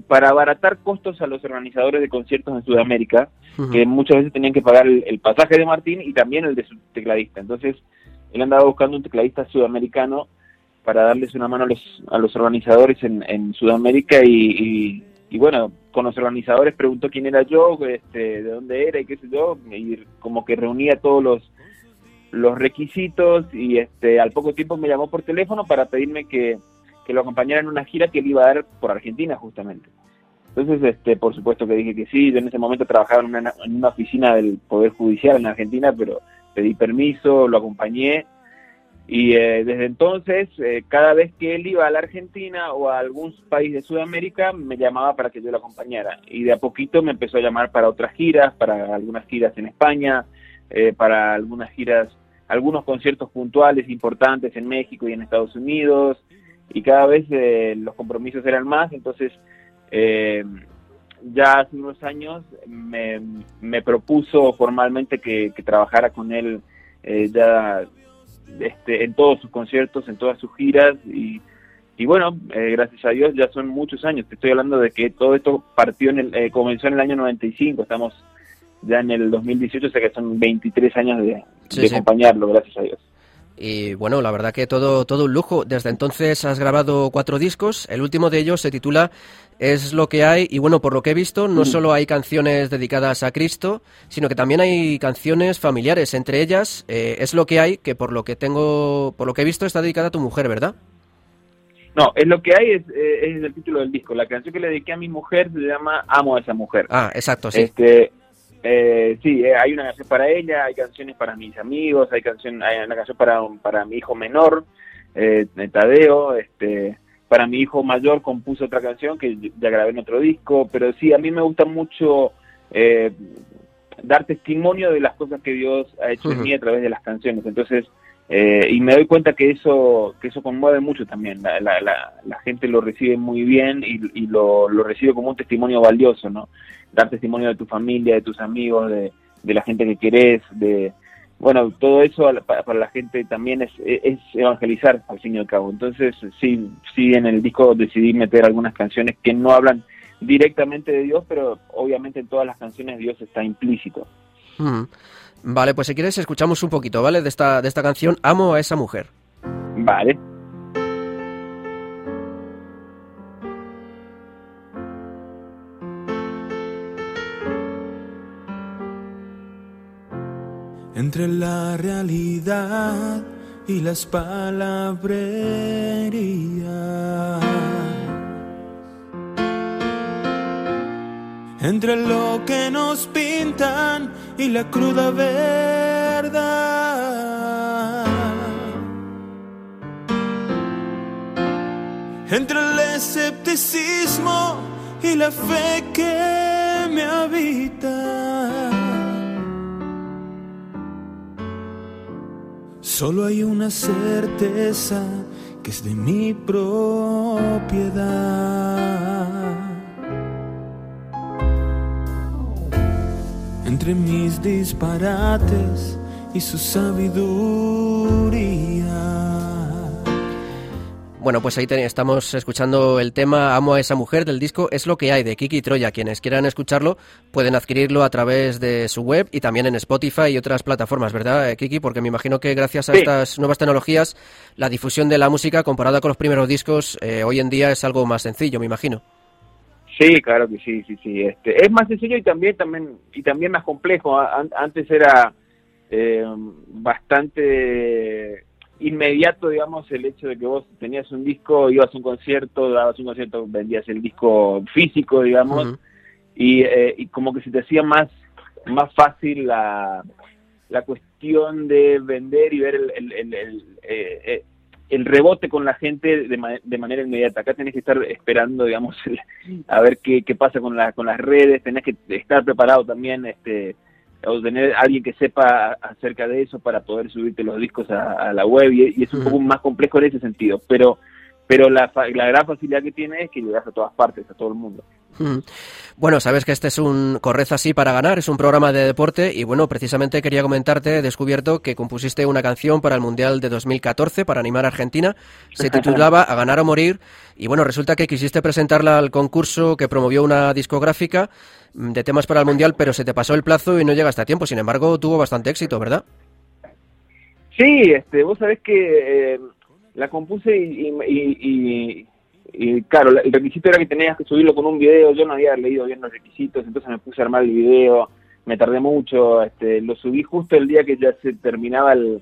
para abaratar costos a los organizadores de conciertos en Sudamérica, que muchas veces tenían que pagar el, el pasaje de Martín y también el de su tecladista. Entonces, él andaba buscando un tecladista sudamericano para darles una mano a los, a los organizadores en, en Sudamérica y, y, y bueno, con los organizadores preguntó quién era yo, este, de dónde era y qué sé yo, y como que reunía todos los los requisitos y este al poco tiempo me llamó por teléfono para pedirme que, que lo acompañara en una gira que él iba a dar por Argentina justamente. Entonces, este, por supuesto que dije que sí, yo en ese momento trabajaba en una, en una oficina del Poder Judicial en Argentina, pero pedí permiso, lo acompañé y eh, desde entonces, eh, cada vez que él iba a la Argentina o a algún país de Sudamérica, me llamaba para que yo lo acompañara. Y de a poquito me empezó a llamar para otras giras, para algunas giras en España, eh, para algunas giras, algunos conciertos puntuales importantes en México y en Estados Unidos. Y cada vez eh, los compromisos eran más. Entonces, eh, ya hace unos años me, me propuso formalmente que, que trabajara con él eh, ya este, en todos sus conciertos, en todas sus giras y, y bueno, eh, gracias a Dios ya son muchos años. Te estoy hablando de que todo esto partió en el, eh, comenzó en el año 95, estamos ya en el 2018, o sea que son 23 años de, Sí, de sí. acompañarlo, gracias a Dios. Y bueno, la verdad que todo, todo un lujo. Desde entonces has grabado cuatro discos. El último de ellos se titula Es lo que hay. Y bueno, por lo que he visto, no Mm. solo hay canciones dedicadas a Cristo, sino que también hay canciones familiares. Entre ellas, eh, Es lo que hay, que por lo que tengo, por lo que he visto, está dedicada a tu mujer, ¿verdad? No, es lo que hay, es, eh, es el título del disco. La canción que le dediqué a mi mujer se llama Amo a esa mujer. Ah, exacto, sí. Este, eh, sí, eh, hay una canción para ella, hay canciones para mis amigos, hay canción, hay una canción para, para mi hijo menor, eh, Tadeo, este, para mi hijo mayor compuso otra canción que ya grabé en otro disco, pero sí, a mí me gusta mucho eh, dar testimonio de las cosas que Dios ha hecho en mí a través de las canciones, entonces, eh, y me doy cuenta que eso, que eso conmueve mucho también, la, la, la, la gente lo recibe muy bien y, y lo, lo recibe como un testimonio valioso, ¿no? Dar testimonio de tu familia, de tus amigos, de, de la gente que querés, de bueno, todo eso para, para la gente también es, es evangelizar al fin y al cabo. Entonces, sí, sí en el disco decidí meter algunas canciones que no hablan directamente de Dios, pero obviamente en todas las canciones Dios está implícito. Mm. Vale, pues si quieres escuchamos un poquito, ¿vale? De esta, de esta canción, Amo a esa mujer. Vale. Entre la realidad y las palabrerías. Entre lo que nos pintan y la cruda verdad. Entre el escepticismo y la fe que me habita. Solo hay una certeza que es de mi propiedad. Entre mis disparates y su sabiduría. Bueno, pues ahí estamos escuchando el tema Amo a esa mujer del disco Es lo que hay de Kiki Troya. Quienes quieran escucharlo pueden adquirirlo a través de su web y también en Spotify y otras plataformas, ¿verdad, eh, Kiki? Porque me imagino que gracias a Sí. estas nuevas tecnologías la difusión de la música comparada con los primeros discos eh, hoy en día es algo más sencillo, me imagino. Sí, claro que sí, sí, sí. Este, es más sencillo y también, también, y también más complejo. Antes era eh, bastante inmediato, digamos, el hecho de que vos tenías un disco, ibas a un concierto, dabas un concierto, vendías el disco físico, digamos, y, eh, y como que se te hacía más, más fácil la, la cuestión de vender y ver el, el, el, el, eh, eh, el rebote con la gente de, ma- de manera inmediata. Acá tenés que estar esperando, digamos, el- a ver qué, qué pasa con, la, con las redes, tenés que estar preparado también, este o tener alguien que sepa acerca de eso para poder subirte los discos a, a la web y, y es un poco más complejo en ese sentido, pero pero la, la gran facilidad que tiene es que llegas a todas partes, a todo el mundo. Mm. Bueno, sabes que este es un Corred así para ganar, es un programa de deporte y bueno, precisamente quería comentarte, he descubierto que compusiste una canción para el Mundial de 2014 para animar a Argentina, se titulaba A ganar o morir y bueno, resulta que quisiste presentarla al concurso que promovió una discográfica mm, de temas para el Mundial, pero se te pasó el plazo y no llegaste a tiempo, sin embargo tuvo bastante éxito, ¿verdad? Sí, este, vos sabés que eh, la compuse y, y- y- y, claro, el requisito era que tenías que subirlo con un video, yo no había leído bien los requisitos, entonces me puse a armar el video, me tardé mucho, este, lo subí justo el día que ya se terminaba el,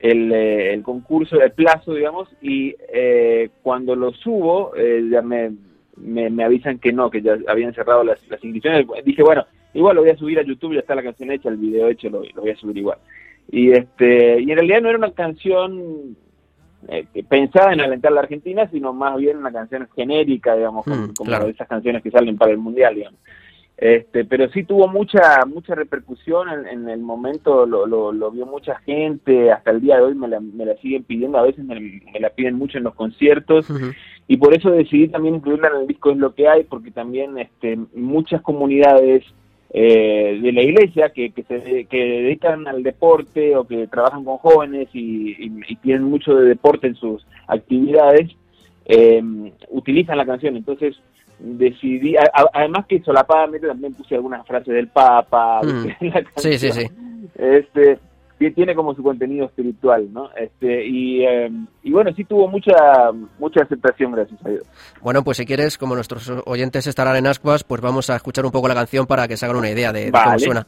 el, eh, el concurso, el plazo, digamos, y eh, cuando lo subo, eh, ya me, me, me avisan que no, que ya habían cerrado las, las inscripciones. Dije, bueno, igual lo voy a subir a YouTube, ya está la canción hecha, el video hecho, lo, lo voy a subir igual. Y este y en realidad no era una canción eh, pensada en alentar a la Argentina, sino más bien una canción genérica, digamos, como, Mm, como claro. esas canciones que salen para el Mundial, digamos. Este, pero sí tuvo mucha mucha repercusión en, en el momento, lo, lo, lo vio mucha gente, hasta el día de hoy me la, me la siguen pidiendo, a veces me, me la piden mucho en los conciertos, y por eso decidí también incluirla en el disco Es lo que hay, porque también este, muchas comunidades eh, de la iglesia que, que se que dedican al deporte o que trabajan con jóvenes y, y- y tienen mucho de deporte en sus actividades, eh, utilizan la canción. Entonces decidí, a- a- además que solapadamente también puse algunas frases del Papa, Mm. la Sí, sí, canción. sí. Este, tiene como su contenido espiritual, ¿no? Este, y, eh, y bueno, sí tuvo mucha mucha aceptación, gracias a Dios. Bueno, pues si quieres, como nuestros oyentes estarán en ascuas, pues vamos a escuchar un poco la canción para que se hagan una idea de, de cómo suena.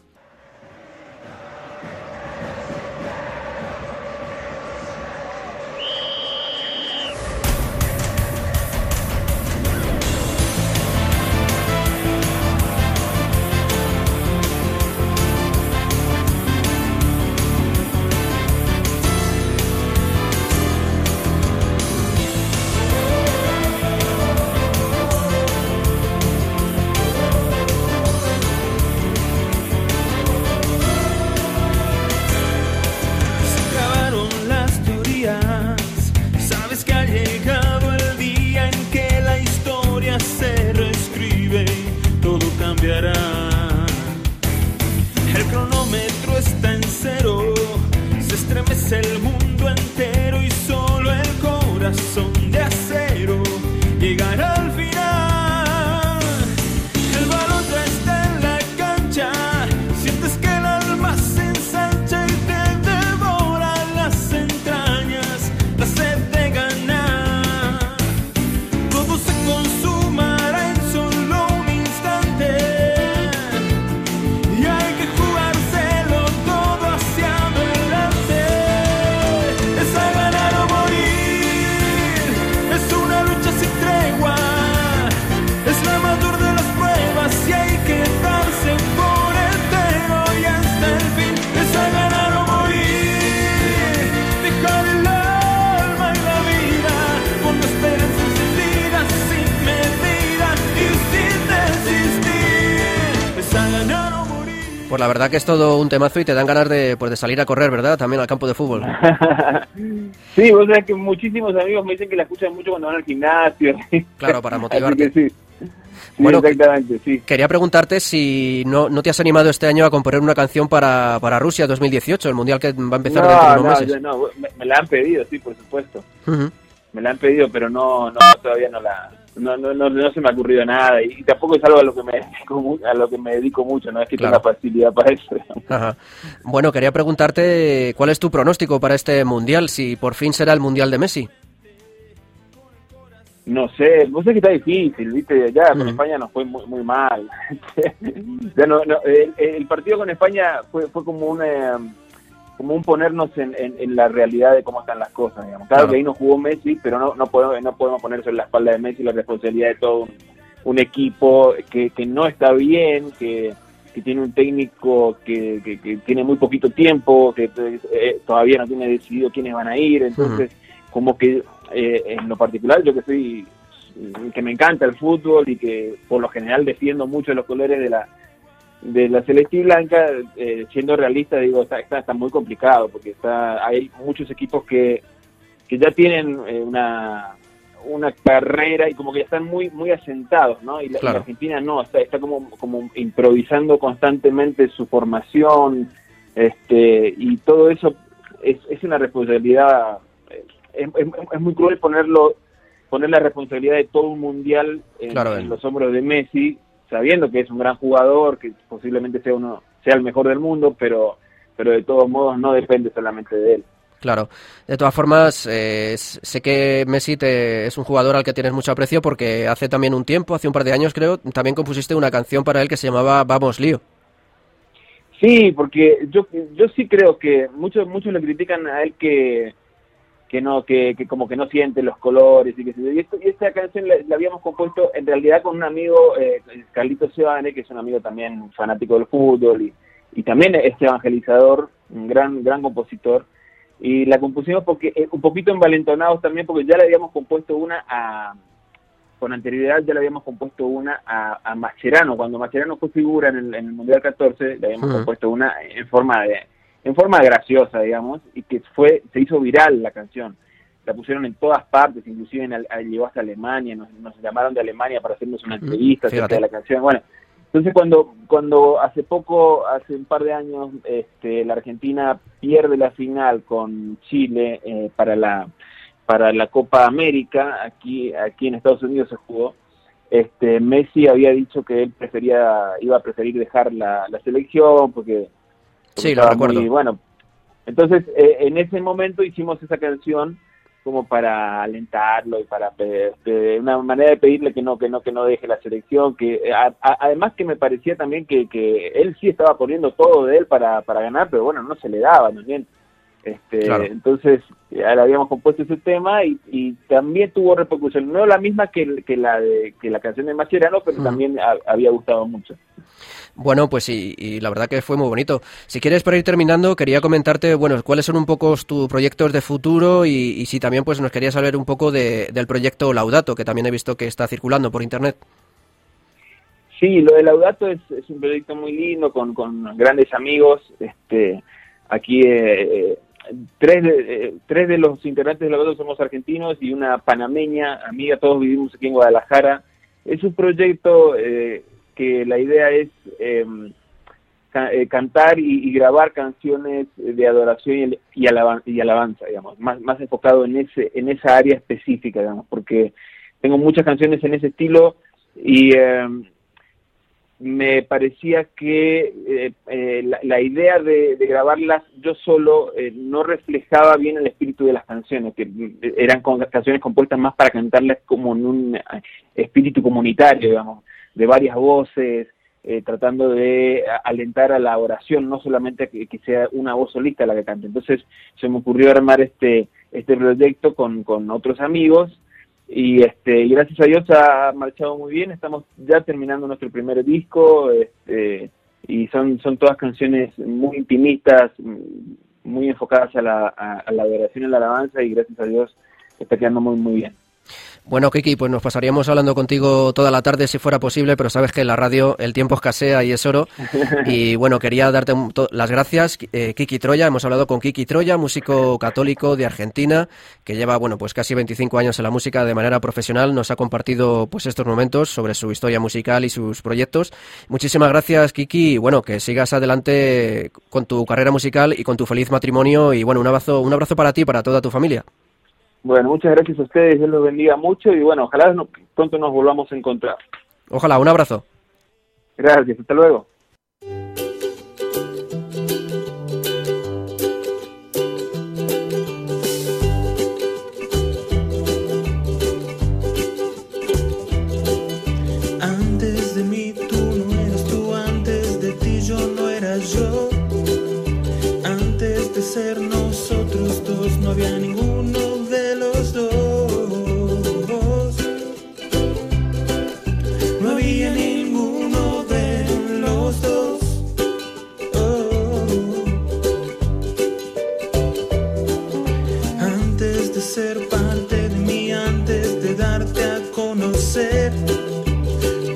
Verdad que es todo un temazo y te dan ganas de, pues, de salir a correr, ¿verdad? También al campo de fútbol. Sí, vos sabés que muchísimos amigos me dicen que la escuchan mucho cuando van al gimnasio. Claro, para Así motivarte. que sí. Sí, Bueno, exactamente, sí. Quería preguntarte si no, no te has animado este año a componer una canción para, para Rusia 2018, el mundial que va a empezar dentro de No, unos no, meses. yo no, me, me la han pedido, sí, por supuesto. Me la han pedido, pero no, no todavía no la, no, no, no, no se me ha ocurrido nada y, tampoco es algo a lo que me dedico, a lo que me dedico mucho, no es que Claro. tenga facilidad para eso. Ajá. Bueno, quería preguntarte cuál es tu pronóstico para este mundial, si por fin será el mundial de Messi. No sé, vos sé que está difícil, viste, ya con Mm. España nos fue muy, muy mal. Ya no- no, el, el partido con España fue, fue como un eh, como un ponernos en, en- en la realidad de cómo están las cosas, digamos. Claro, Claro. que ahí no jugó Messi, pero no, no podemos no podemos poner sobre la espalda de Messi la responsabilidad de todo un, un equipo que, que no está bien, que, que tiene un técnico que, que- que tiene muy poquito tiempo, que eh, todavía no tiene decidido quiénes van a ir, entonces como que eh, en lo particular yo que soy que me encanta el fútbol y que por lo general defiendo mucho los colores de la de la celeste y blanca eh, siendo realista digo está, está está muy complicado porque está hay muchos equipos que que ya tienen eh, una una carrera y como que ya están muy muy asentados, ¿no? Y la. Argentina no, está, está como, como improvisando constantemente su formación, este, y todo eso es, es una responsabilidad, eh, es, es- es muy cruel ponerlo, poner la responsabilidad de todo un mundial en, Claro, en en- los hombros de Messi, sabiendo que es un gran jugador, que posiblemente sea uno, sea el mejor del mundo, pero, pero de todos modos no depende solamente de él. Claro. De todas formas, eh, sé que Messi te- es un jugador al que tienes mucho aprecio porque hace también un tiempo, hace un par de años creo, también compusiste una canción para él que se llamaba Vamos Lío. Sí, porque yo yo sí creo que muchos muchos le critican a él que que no que, que como que no siente los colores y que se- y, esto- y esta canción la, la habíamos compuesto en realidad con un amigo eh, Carlito Sebane que es un amigo también fanático del fútbol y, y también es evangelizador un gran gran compositor. Y la compusimos porque eh, un poquito envalentonados también porque ya le habíamos compuesto una a con anterioridad ya le habíamos compuesto una a, a Mascherano, cuando Mascherano fue figura en el, en el Mundial 14, le habíamos compuesto una en forma de en forma graciosa, digamos, y que fue se hizo viral la canción. La pusieron en todas partes, inclusive en, al- llegó hasta Alemania, nos, nos llamaron de Alemania para hacernos una entrevista acerca de la canción. Bueno, entonces cuando cuando hace poco, hace un par de años, este, la Argentina pierde la final con Chile eh, para la para la Copa América, aquí aquí en Estados Unidos se jugó. Este, Messi había dicho que él prefería iba a preferir dejar la, la selección porque Sí, lo recuerdo. muy- bueno, entonces eh, en ese momento hicimos esa canción como para alentarlo y para pe- una manera de pedirle que no que no que no deje la selección que eh, a- a- además que me parecía también que, que él sí estaba poniendo todo de él para, para ganar pero bueno no se le daba ¿no bien este Claro. entonces ya le habíamos compuesto ese tema y, y también tuvo repercusión no la misma que, que la de que la canción de Mascherano pero también ha- había gustado mucho Bueno, pues sí, y la verdad que fue muy bonito. Si quieres, para ir terminando, quería comentarte, bueno, cuáles son un poco tus proyectos de futuro y, si también pues nos querías saber un poco de- del proyecto Laudato, que también he visto que está circulando por internet. Sí, lo de Laudato es, es un proyecto muy lindo con, con grandes amigos. Este, aquí eh, eh, tres, de, eh, tres de los integrantes de Laudato somos argentinos y una panameña amiga. Todos vivimos aquí en Guadalajara. Es un proyecto eh, que la idea es ca- eh, cantar y, grabar canciones de adoración y, y, alaban- y alabanza, digamos, más, enfocado en ese en esa área específica, digamos, porque tengo muchas canciones en ese estilo y eh, me parecía que eh, eh, la, la idea de, de grabarlas yo solo eh, no reflejaba bien el espíritu de las canciones, que eh, eran canciones compuestas más para cantarlas como en un espíritu comunitario, digamos, de varias voces, eh, tratando de alentar a la oración, no solamente que, que sea una voz solista la que cante. Entonces se me ocurrió armar este este proyecto con, con otros amigos y este gracias a Dios ha marchado muy bien estamos ya terminando nuestro primer disco este y son son todas canciones muy intimistas muy enfocadas a la, a, a la adoración y la alabanza y gracias a Dios está quedando muy muy bien Bueno, Kiki, pues nos pasaríamos hablando contigo toda la tarde si fuera posible, pero sabes que en la radio el tiempo escasea y es oro. Y bueno, quería darte las gracias, eh, Kiki Troya. Hemos hablado con Kiki Troya, músico católico de Argentina, que lleva, bueno, pues casi 25 años en la música de manera profesional. Nos ha compartido, pues, estos momentos sobre su historia musical y sus proyectos. Muchísimas gracias, Kiki. Y bueno, que sigas adelante con tu carrera musical y con tu feliz matrimonio. Y bueno, un abrazo, un abrazo para ti y para toda tu familia. Bueno muchas gracias a ustedes Dios los bendiga mucho y bueno ojalá no- pronto nos volvamos a encontrar Ojalá, un abrazo. gracias hasta luego Antes de mí tú no eras tú, antes de ti yo no era yo. Antes de ser nosotros dos no había ninguno parte de mí, antes de darte a conocer.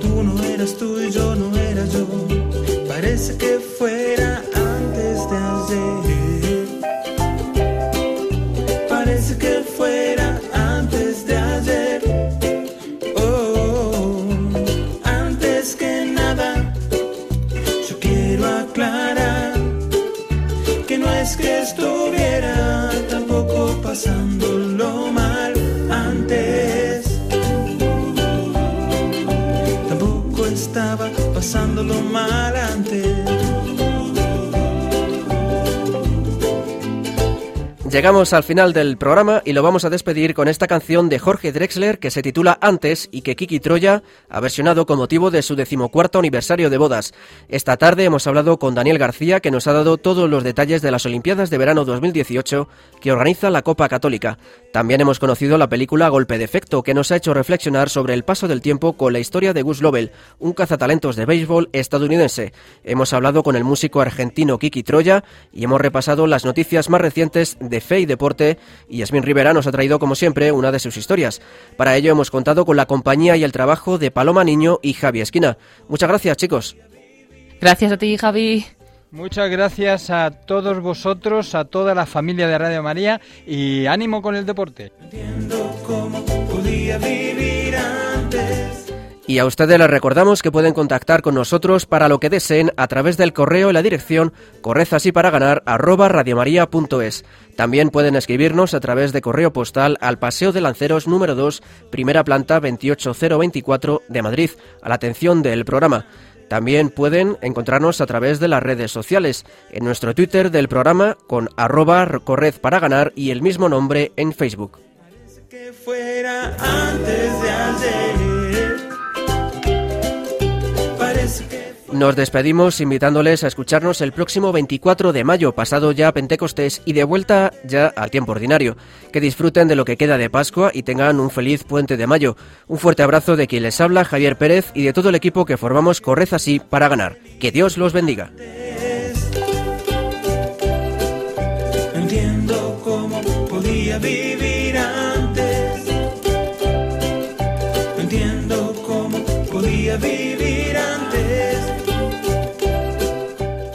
Tú no eras tú y yo no era yo. Parece que Llegamos al final del programa y lo vamos a despedir con esta canción de Jorge Drexler que se titula Antes y que Kiki Troya ha versionado con motivo de su decimocuarto aniversario de bodas. Esta tarde hemos hablado con Daniel García que nos ha dado todos los detalles de las Olimpiadas de Verano 2018 que organiza la Copa Católica. También hemos conocido la película Golpe de Efecto que nos ha hecho reflexionar sobre el paso del tiempo con la historia de Gus Lovell, un cazatalentos de béisbol estadounidense. Hemos hablado con el músico argentino Kiki Troya y hemos repasado las noticias más recientes de fe y deporte y Yasmin Rivera nos ha traído como siempre una de sus historias. Para ello hemos contado con la compañía y el trabajo de Paloma Niño y Javi Esquina. Muchas gracias chicos. Gracias a ti, Javi. Muchas gracias a todos vosotros, a toda la familia de Radio María y ánimo con el deporte. Podía vivir antes. Y a ustedes les recordamos que pueden contactar con nosotros para lo que deseen a través del correo en la dirección correzasiparaгаnar@radiomaria.es. También pueden escribirnos a través de correo postal al Paseo de Lanceros número 2, primera planta 28024 de Madrid, a la atención del programa. También pueden encontrarnos a través de las redes sociales, en nuestro Twitter del programa con arroba corred para ganar y el mismo nombre en Facebook. Nos despedimos invitándoles a escucharnos el próximo 24 de mayo, pasado ya Pentecostés y de vuelta ya al tiempo ordinario. Que disfruten de lo que queda de Pascua y tengan un feliz puente de mayo. Un fuerte abrazo de quien les habla, Javier Pérez, y de todo el equipo que formamos Corred así para ganar. Que Dios los bendiga.